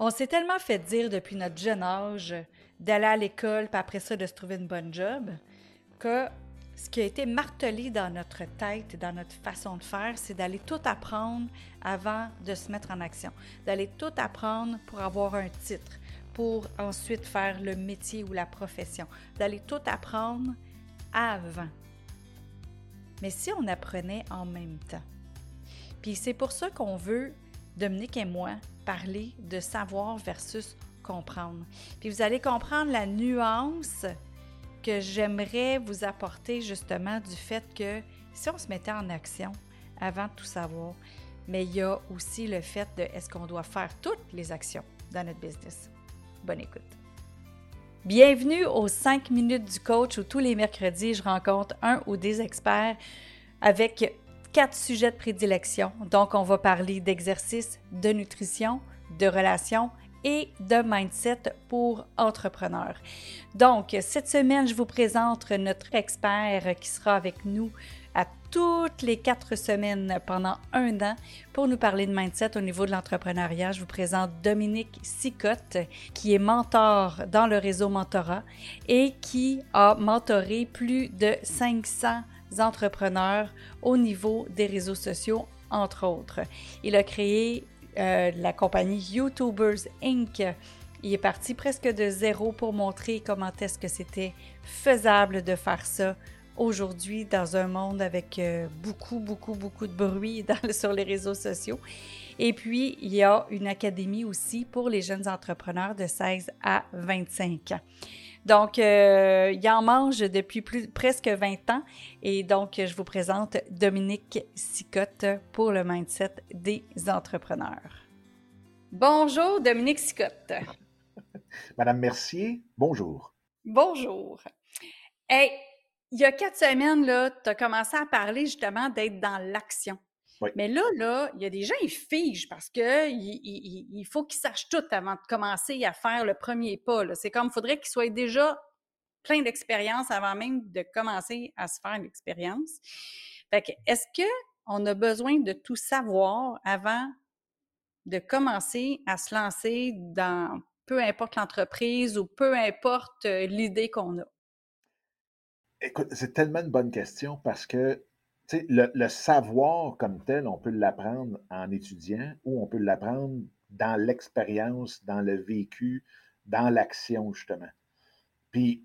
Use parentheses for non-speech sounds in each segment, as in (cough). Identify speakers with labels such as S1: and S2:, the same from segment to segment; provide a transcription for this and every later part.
S1: On s'est tellement fait dire depuis notre jeune âge d'aller à l'école, puis après ça, de se trouver une bonne job, que ce qui a été martelé dans notre tête, dans notre façon de faire, c'est d'aller tout apprendre avant de se mettre en action, d'aller tout apprendre pour avoir un titre, pour ensuite faire le métier ou la profession, d'aller tout apprendre avant. Mais si on apprenait en même temps, puis c'est pour ça qu'on veut, Dominique et moi, parler de savoir versus comprendre. Puis vous allez comprendre la nuance que j'aimerais vous apporter justement du fait que si on se mettait en action avant de tout savoir, mais il y a aussi le fait de est-ce qu'on doit faire toutes les actions dans notre business? Bonne écoute. Bienvenue aux 5 minutes du coach où tous les mercredis, je rencontre un ou des experts avec quatre sujets de prédilection. Donc, on va parler d'exercice, de nutrition, de relations et de mindset pour entrepreneurs. Donc, cette semaine, je vous présente notre expert qui sera avec nous à toutes les quatre semaines pendant un an pour nous parler de mindset au niveau de l'entrepreneuriat. Je vous présente Dominique Sicotte, qui est mentor dans le réseau Mentorat et qui a mentoré plus de 500 entrepreneurs au niveau des réseaux sociaux, entre autres. Il a créé euh, la compagnie YouTubers Inc. Il est parti presque de zéro pour montrer comment est-ce que c'était faisable de faire ça aujourd'hui dans un monde avec euh, beaucoup, beaucoup, beaucoup de bruit (laughs) sur les réseaux sociaux. Et puis, il y a une académie aussi pour les jeunes entrepreneurs de 16 à 25 ans. Donc, euh, il en mange depuis plus, presque 20 ans. Et donc, je vous présente Dominique Sicotte pour le mindset des entrepreneurs. Bonjour, Dominique Sicotte. (laughs)
S2: Madame Mercier, bonjour.
S1: Bonjour. Hey, il y a quatre semaines, tu as commencé à parler justement d'être dans l'action. Mais là, là, il y a des gens, ils figent parce que il, faut qu'ils sachent tout avant de commencer à faire le premier pas. C'est comme, il faudrait qu'ils soient déjà plein d'expérience avant même de commencer à se faire une expérience. Fait que, est-ce qu'on a besoin de tout savoir avant de commencer à se lancer dans peu importe l'entreprise ou peu importe euh, l'idée qu'on a?
S2: Écoute, c'est tellement une bonne question parce que le, savoir comme tel, on peut l'apprendre en étudiant ou on peut l'apprendre dans l'expérience, dans le vécu, dans l'action, justement. Puis,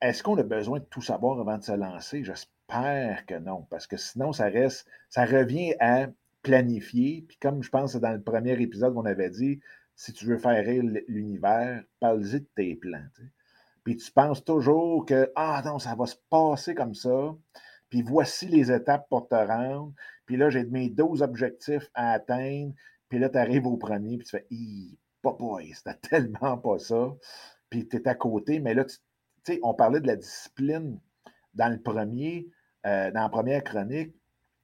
S2: est-ce qu'on a besoin de tout savoir avant de se lancer? J'espère que non, parce que sinon, ça reste, ça revient à planifier. Puis, comme je pense dans le premier épisode, on avait dit, si tu veux faire rire l'univers, parle-y de tes plans. Puis, tu penses toujours que, ah non, ça va se passer comme ça puis voici les étapes pour te rendre. Puis là, j'ai mes 12 objectifs à atteindre. Puis là, tu arrives au premier, puis tu fais, Hi, pas boy, c'était (laughs) tellement pas ça. Puis tu es à côté. Mais là, tu sais, on parlait de la discipline dans le premier, euh, dans la première chronique.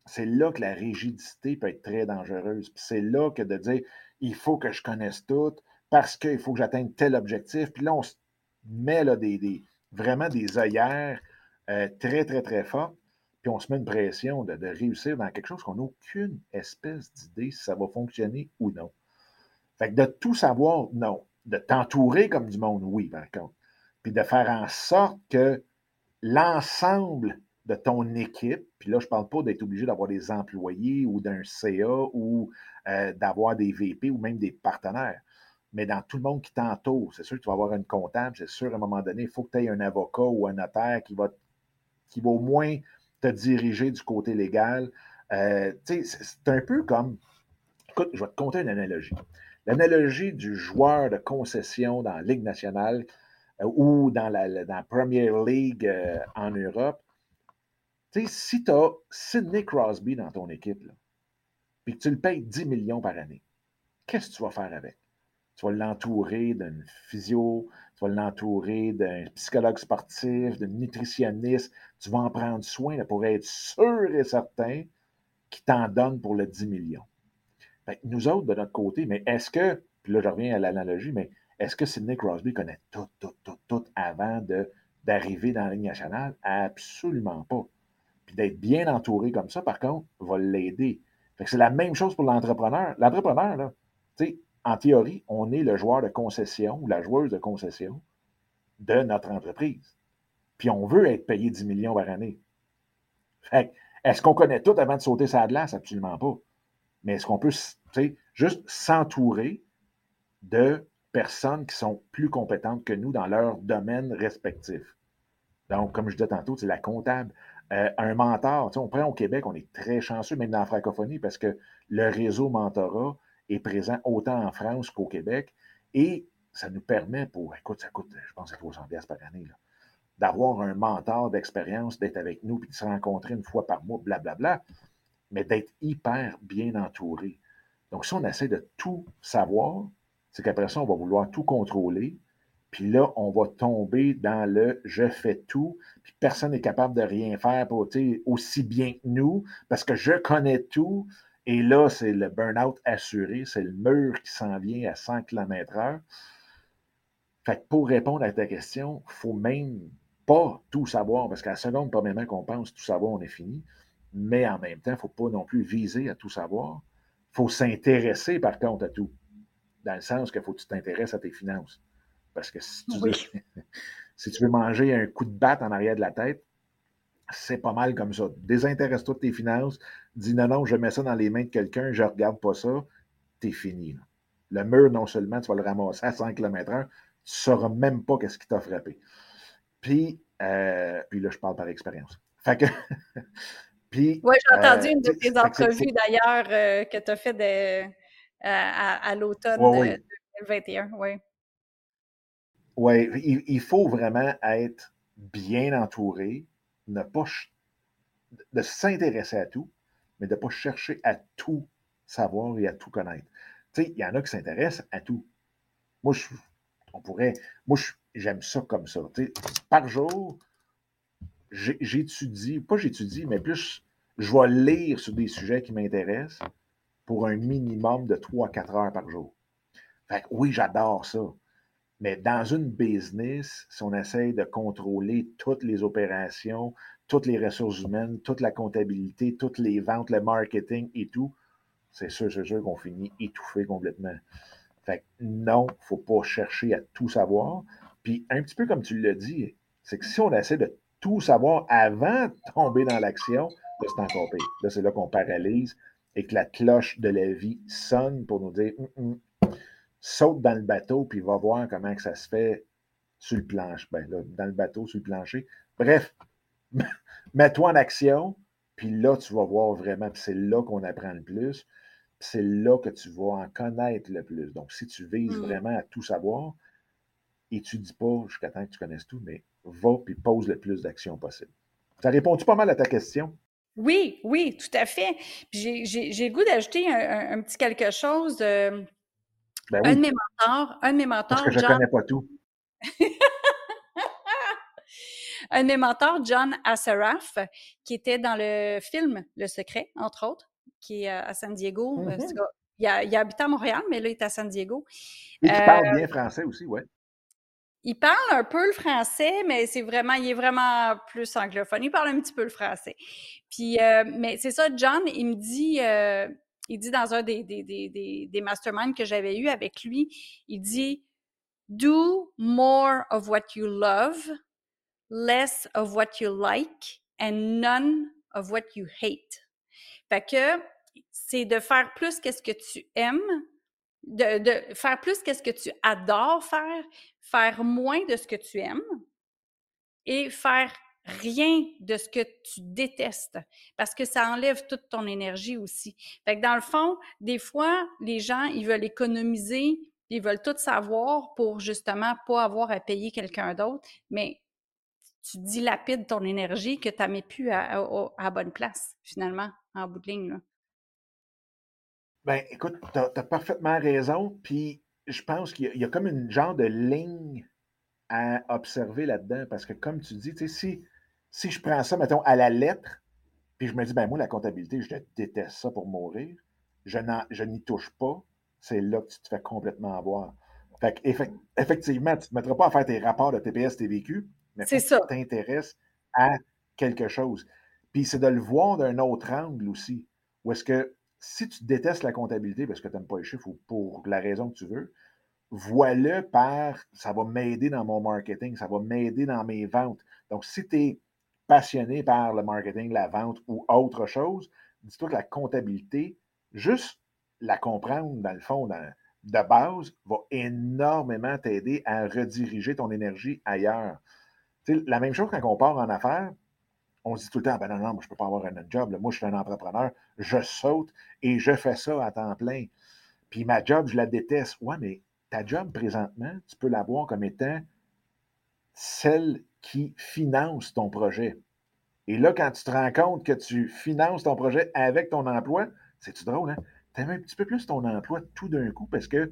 S2: C'est là que la rigidité peut être très dangereuse. Puis c'est là que de dire, il faut que je connaisse tout parce qu'il faut que j'atteigne tel objectif. Puis là, on se met là, des, vraiment des œillères euh, très, très, très fortes on se met une pression de, réussir dans quelque chose qu'on n'a aucune espèce d'idée si ça va fonctionner ou non. Fait que de tout savoir, non. De t'entourer comme du monde, oui, par contre. Puis de faire en sorte que l'ensemble de ton équipe, puis là, je ne parle pas d'être obligé d'avoir des employés ou d'un CA ou euh, d'avoir des VP ou même des partenaires, mais dans tout le monde qui t'entoure. C'est sûr que tu vas avoir une comptable, c'est sûr, à un moment donné, il faut que tu aies un avocat ou un notaire qui va, qui va au moins te diriger du côté légal. Euh, c'est un peu comme. Écoute, je vais te conter une analogie. L'analogie du joueur de concession dans la Ligue nationale euh, ou dans la, Premier League euh, en Europe. si tu as Sidney Crosby dans ton équipe, puis que tu le payes 10 millions par année, qu'est-ce que tu vas faire avec? Tu vas l'entourer d'un physio, tu vas l'entourer d'un psychologue sportif, d'un nutritionniste. Tu vas en prendre soin pour être sûr et certain qu'il t'en donne pour le 10 millions. nous autres, de notre côté, mais est-ce que, puis là je reviens à l'analogie, mais est-ce que Sidney Crosby connaît tout, tout, tout, tout avant d'arriver dans la ligne nationale? Absolument pas. Puis d'être bien entouré comme ça, par contre, va l'aider. c'est la même chose pour l'entrepreneur. L'entrepreneur, là, tu sais, en théorie, on est le joueur de concession ou la joueuse de concession de notre entreprise. Puis on veut être payé 10 millions par année. est-ce qu'on connaît tout avant de sauter sa glace? Absolument pas. Mais est-ce qu'on peut juste s'entourer de personnes qui sont plus compétentes que nous dans leur domaine respectif? Donc, comme je disais tantôt, c'est la comptable. Euh, un mentor, on prend au Québec, on est très chanceux, même dans la francophonie, parce que le réseau mentorat est présent autant en France qu'au Québec. Et ça nous permet pour, écoute, ça coûte, je pense, 300 par année, d'avoir un mentor d'expérience, d'être avec nous, puis de se rencontrer une fois par mois, blablabla, mais d'être hyper bien entouré. Donc, si on essaie de tout savoir, c'est qu'après ça, on va vouloir tout contrôler, puis là, on va tomber dans le je fais tout, puis personne n'est capable de rien faire pour, aussi bien que nous, parce que je connais tout. Et là, c'est le burn-out assuré, c'est le mur qui s'en vient à 100 km/h. Fait que pour répondre à ta question, il faut même pas tout savoir, parce qu'à la seconde, premièrement, qu'on pense tout savoir, on est fini. Mais en même temps, il ne faut pas non plus viser à tout savoir. Il faut s'intéresser, par contre, à tout. Dans le sens qu'il faut que tu t'intéresses à tes finances. Parce que si tu, veux, (laughs) si tu veux manger un coup de batte en arrière de la tête, c'est pas mal comme ça. Désintéresse-toi de tes finances. Dis non, non, je mets ça dans les mains de quelqu'un, je ne regarde pas ça. T'es fini. Le mur, non seulement tu vas le ramasser à 100 km/h, tu ne sauras même pas qu'est-ce qui t'a frappé. Puis, euh, puis là, je parle par expérience. Fait que. (laughs)
S1: puis. Oui, j'ai entendu euh, une de tes entrevues d'ailleurs euh, que tu as fait à, l'automne 2021. Oui.
S2: Oui, il, faut vraiment être bien entouré, ne pas de s'intéresser à tout, mais de ne pas chercher à tout savoir et à tout connaître. Tu sais, il y en a qui s'intéressent à tout. Moi, je, on pourrait, moi, j'aime ça comme ça. Par jour, j'étudie, pas j'étudie, mais plus je vais lire sur des sujets qui m'intéressent pour un minimum de 3-4 heures par jour. Fait que oui, j'adore ça. Mais dans une business, si on essaye de contrôler toutes les opérations, toutes les ressources humaines, toute la comptabilité, toutes les ventes, le marketing et tout, c'est sûr, c'est sûr qu'on finit étouffé complètement. Fait que non, il ne faut pas chercher à tout savoir. Puis un petit peu comme tu l'as dit, c'est que si on essaie de tout savoir avant de tomber dans l'action, là, c'est encore pire. Là, c'est là qu'on paralyse et que la cloche de la vie sonne pour nous dire hum, hum, saute dans le bateau, puis va voir comment que ça se fait sur le plancher. Ben, dans le bateau, sur le plancher. Bref, (laughs) mets-toi en action, puis là, tu vas voir vraiment, puis c'est là qu'on apprend le plus, c'est là que tu vas en connaître le plus. Donc, si tu vises mmh. vraiment à tout savoir, et tu dis pas jusqu'à temps que tu connaisses tout, mais va puis pose le plus d'actions possible. Ça répond-tu pas mal à ta question?
S1: Oui, oui, tout à fait. J'ai le goût d'ajouter un, petit quelque chose. Euh, ben un de mes mentors, un de mes mentors. Parce
S2: que je ne connais pas tout. (laughs)
S1: un de mes mentors, John Assaraf, qui était dans le film Le Secret, entre autres, qui est à San Diego. Euh, mm-hmm. il, a, il, habité à Montréal, mais là, il est à San Diego.
S2: Et qui parle euh, bien français aussi, oui.
S1: Il parle un peu le français, mais c'est vraiment, il est vraiment plus anglophone. Il parle un petit peu le français. Puis, euh, mais c'est ça, John, il me dit, il dit dans un des, des, des, des masterminds que j'avais eu avec lui, il dit Do more of what you love, less of what you like, and none of what you hate. Fait que c'est de faire plus qu'est-ce que tu aimes, de, faire plus qu'est-ce que tu adores faire, faire moins de ce que tu aimes et faire rien de ce que tu détestes parce que ça enlève toute ton énergie aussi. Fait que dans le fond, des fois, les gens, ils veulent économiser, ils veulent tout savoir pour justement pas avoir à payer quelqu'un d'autre, mais tu dilapides ton énergie que tu n'as plus à, bonne place, finalement, en bout de ligne.
S2: Ben, écoute, tu as, parfaitement raison. Puis je pense qu'il y, a comme une genre de ligne à observer là-dedans. Parce que comme tu dis, si si je prends ça, mettons, à la lettre, puis je me dis, ben moi, la comptabilité, je déteste ça pour mourir, je n'y touche pas, c'est là que tu te fais complètement avoir. Fait effectivement, tu ne te mettras pas à faire tes rapports de TPS, TVQ, mais tu t'intéresses à quelque chose. Puis c'est de le voir d'un autre angle aussi. Où est-ce que si tu détestes la comptabilité parce que tu n'aimes pas les chiffres ou pour la raison que tu veux, vois-le par ça va m'aider dans mon marketing, ça va m'aider dans mes ventes. Donc, si tu es passionné par le marketing, la vente ou autre chose, dis-toi que la comptabilité, juste la comprendre dans le fond, de base, va énormément t'aider à rediriger ton énergie ailleurs. la même chose quand on part en affaires, on se dit tout le temps, ben non, non, moi, je ne peux pas avoir un autre job. Moi, je suis un entrepreneur, je saute et je fais ça à temps plein. Puis ma job, je la déteste. Ouais, mais ta job présentement, tu peux la voir comme étant celle qui finance ton projet. Et là, quand tu te rends compte que tu finances ton projet avec ton emploi, c'est-tu drôle, hein? Tu aimes un petit peu plus ton emploi tout d'un coup parce que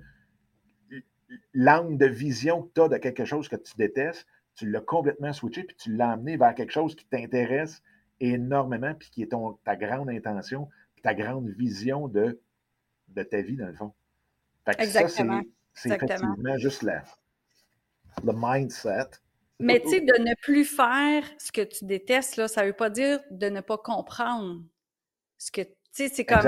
S2: l'angle de vision que tu as de quelque chose que tu détestes, tu l'as complètement switché, puis tu l'as amené vers quelque chose qui t'intéresse énormément, puis qui est ton, ta grande intention, puis ta grande vision de, de ta vie, dans le fond.
S1: Exactement.
S2: c'est effectivement juste la, le mindset.
S1: Mais tu sais, de ne plus faire ce que tu détestes, là, ça ne veut pas dire de ne pas comprendre ce que. Tu sais, c'est comme.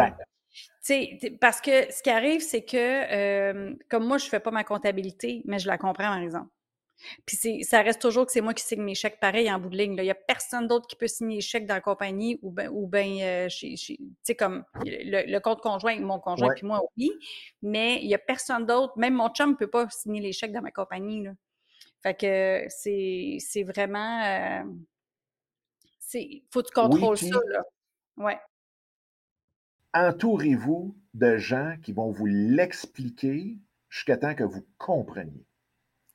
S1: parce que ce qui arrive, c'est que, euh, comme moi, je ne fais pas ma comptabilité, mais je la comprends, par exemple. Puis ça reste toujours que c'est moi qui signe mes chèques pareil en bout de ligne. Il n'y a personne d'autre qui peut signer les chèques dans la compagnie ou bien, ou ben, euh, tu sais, comme le, compte conjoint, mon conjoint puis moi, oui. Mais il n'y a personne d'autre, même mon chum ne peut pas signer les chèques dans ma compagnie. Là. Fait que c'est vraiment. Euh, c'est faut que tu contrôles ça, là. Ouais.
S2: Entourez-vous de gens qui vont vous l'expliquer jusqu'à temps que vous compreniez.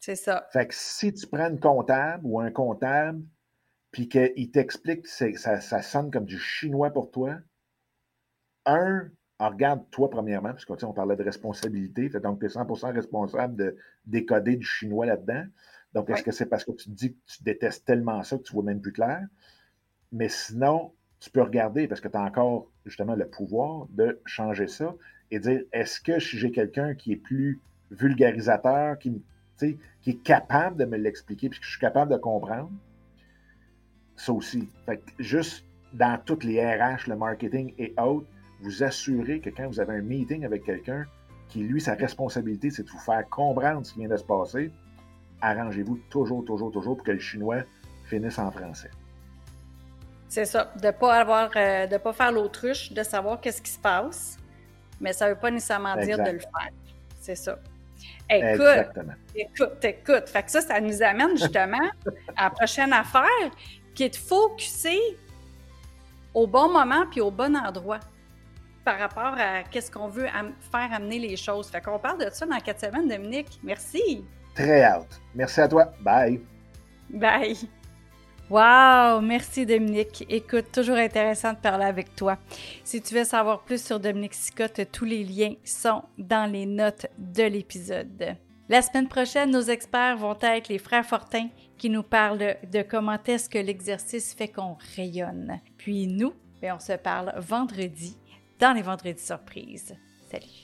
S1: C'est ça.
S2: Fait que si tu prends une comptable ou un comptable, puis qu'il t'explique que ça, ça, sonne comme du chinois pour toi, un, regarde toi premièrement, parce qu'on parlait de responsabilité, donc tu es 100% responsable de décoder du chinois là-dedans. Donc, est-ce que c'est parce que tu te dis que tu détestes tellement ça que tu vois même plus clair? Mais sinon, tu peux regarder parce que tu as encore justement le pouvoir de changer ça et dire est-ce que si j'ai quelqu'un qui est plus vulgarisateur, qui me qui est capable de me l'expliquer, puis que je suis capable de comprendre, ça aussi. Fait juste dans toutes les RH, le marketing et autres, vous assurez que quand vous avez un meeting avec quelqu'un qui, lui, sa responsabilité, c'est de vous faire comprendre ce qui vient de se passer, arrangez-vous toujours, toujours, toujours pour que le chinois finisse en français.
S1: C'est ça, de ne pas avoir, euh, de pas faire l'autruche, de savoir qu'est-ce qui se passe, mais ça ne veut pas nécessairement dire de le faire. C'est ça. Écoute, écoute, écoute. Fait que ça, ça nous amène justement (laughs) à la prochaine affaire qui est de focuser au bon moment puis au bon endroit par rapport à qu'est-ce qu'on veut faire amener les choses. Fait qu'on parle de ça dans quatre semaines, Dominique. Merci.
S2: Très hâte. Merci à toi. Bye.
S1: Bye. Wow! Merci Dominique. Écoute, toujours intéressant de parler avec toi. Si tu veux savoir plus sur Dominique Sicotte, tous les liens sont dans les notes de l'épisode. La semaine prochaine, nos experts vont être les frères Fortin qui nous parlent de comment est-ce que l'exercice fait qu'on rayonne. Puis nous, ben, on se parle vendredi dans les vendredis surprises. Salut!